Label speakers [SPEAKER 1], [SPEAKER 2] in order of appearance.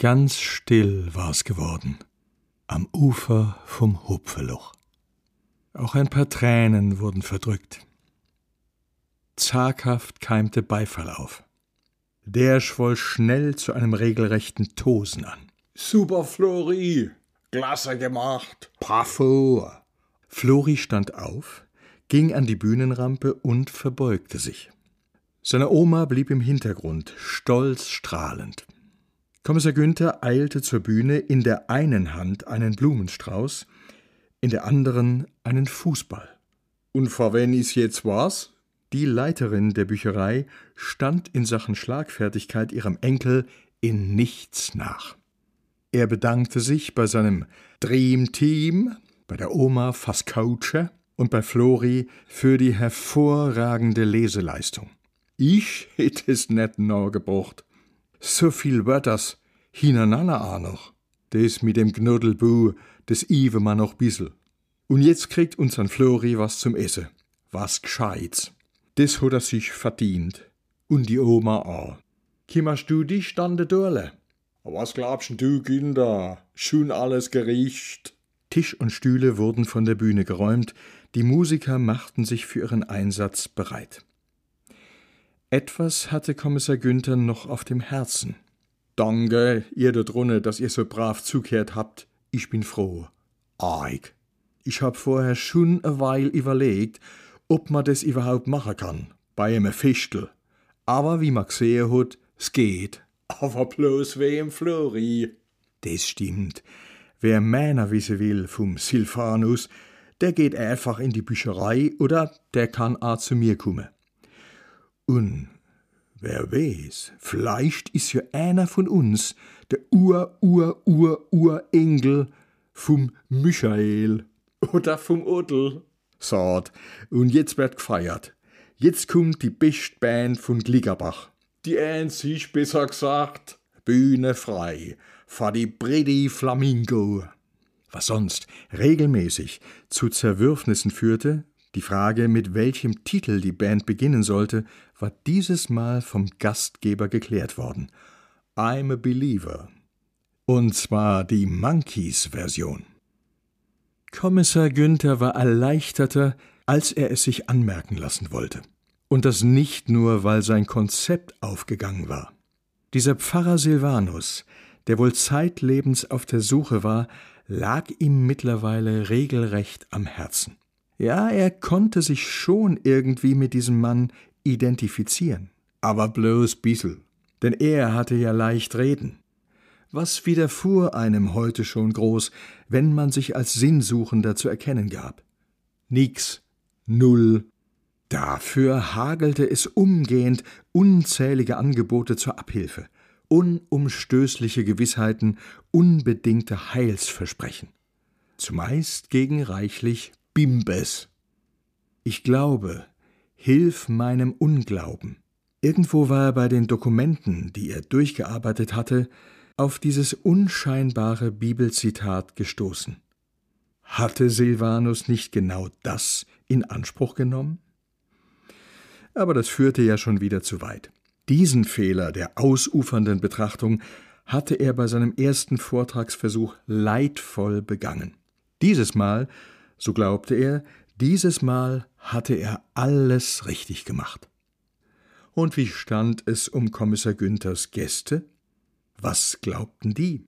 [SPEAKER 1] Ganz still war's geworden am Ufer vom Hupfeloch. Auch ein paar Tränen wurden verdrückt. Zaghaft keimte Beifall auf. Der schwoll schnell zu einem regelrechten Tosen an.
[SPEAKER 2] Super, Flori! Klasse gemacht!
[SPEAKER 1] Bravo! Flori stand auf, ging an die Bühnenrampe und verbeugte sich. Seine Oma blieb im Hintergrund, stolz strahlend. Kommissar Günther eilte zur Bühne, in der einen Hand einen Blumenstrauß, in der anderen einen Fußball.
[SPEAKER 2] Und vor wen is jetzt was?
[SPEAKER 1] Die Leiterin der Bücherei stand in Sachen Schlagfertigkeit ihrem Enkel in nichts nach. Er bedankte sich bei seinem Dream Team, bei der Oma Faskouche und bei Flori für die hervorragende Leseleistung. Ich hätte es net noch gebracht, so viel Wörters hintereinander auch noch. Das mit dem Knuddelbu, das iwe man noch bissel. Und jetzt kriegt unsern Flori was zum Essen. Was Gescheites. Das hat er sich verdient. Und die Oma auch. Kimmerst du dich dann de Durle?
[SPEAKER 2] Was glaubst du, Kinder? Schon alles gericht.
[SPEAKER 1] Tisch und Stühle wurden von der Bühne geräumt, die Musiker machten sich für ihren Einsatz bereit. Etwas hatte Kommissar Günther noch auf dem Herzen.
[SPEAKER 2] Danke, ihr da drunne, dass ihr so brav zugehört habt. Ich bin froh.
[SPEAKER 1] Eig. Ich hab vorher schon eine Weile überlegt, ob man das überhaupt machen kann. Bei einem Fichtel. Aber wie man gesehen hat, es geht.
[SPEAKER 2] Aber bloß wem Flori.
[SPEAKER 1] Das stimmt. Wer Männer wissen will vom Silvanus, der geht einfach in die Bücherei oder der kann auch zu mir kommen. Und wer weiß, vielleicht ist ja einer von uns der Ur, Ur, Ur, Urengel vom Michael.
[SPEAKER 2] Oder vom Odel.
[SPEAKER 1] Sagt, und jetzt wird gefeiert. Jetzt kommt die beste Band von Glickerbach.
[SPEAKER 2] Die einzig besser gesagt.
[SPEAKER 1] Bühne frei. Fahr die Pretty Flamingo. Was sonst regelmäßig zu Zerwürfnissen führte, die Frage, mit welchem Titel die Band beginnen sollte, war dieses Mal vom Gastgeber geklärt worden. I'm a Believer. Und zwar die Monkeys-Version. Kommissar Günther war erleichterter, als er es sich anmerken lassen wollte. Und das nicht nur, weil sein Konzept aufgegangen war. Dieser Pfarrer Silvanus, der wohl zeitlebens auf der Suche war, lag ihm mittlerweile regelrecht am Herzen. Ja, er konnte sich schon irgendwie mit diesem Mann identifizieren. Aber bloß bissel. Denn er hatte ja leicht reden. Was widerfuhr einem heute schon groß, wenn man sich als Sinnsuchender zu erkennen gab? Nix. Null. Dafür hagelte es umgehend unzählige Angebote zur Abhilfe, unumstößliche Gewissheiten, unbedingte Heilsversprechen. Zumeist gegen reichlich Bimbes. Ich glaube, hilf meinem Unglauben. Irgendwo war er bei den Dokumenten, die er durchgearbeitet hatte, auf dieses unscheinbare Bibelzitat gestoßen. Hatte Silvanus nicht genau das in Anspruch genommen? Aber das führte ja schon wieder zu weit. Diesen Fehler der ausufernden Betrachtung hatte er bei seinem ersten Vortragsversuch leidvoll begangen. Dieses Mal so glaubte er, dieses Mal hatte er alles richtig gemacht. Und wie stand es um Kommissar Günthers Gäste? Was glaubten die?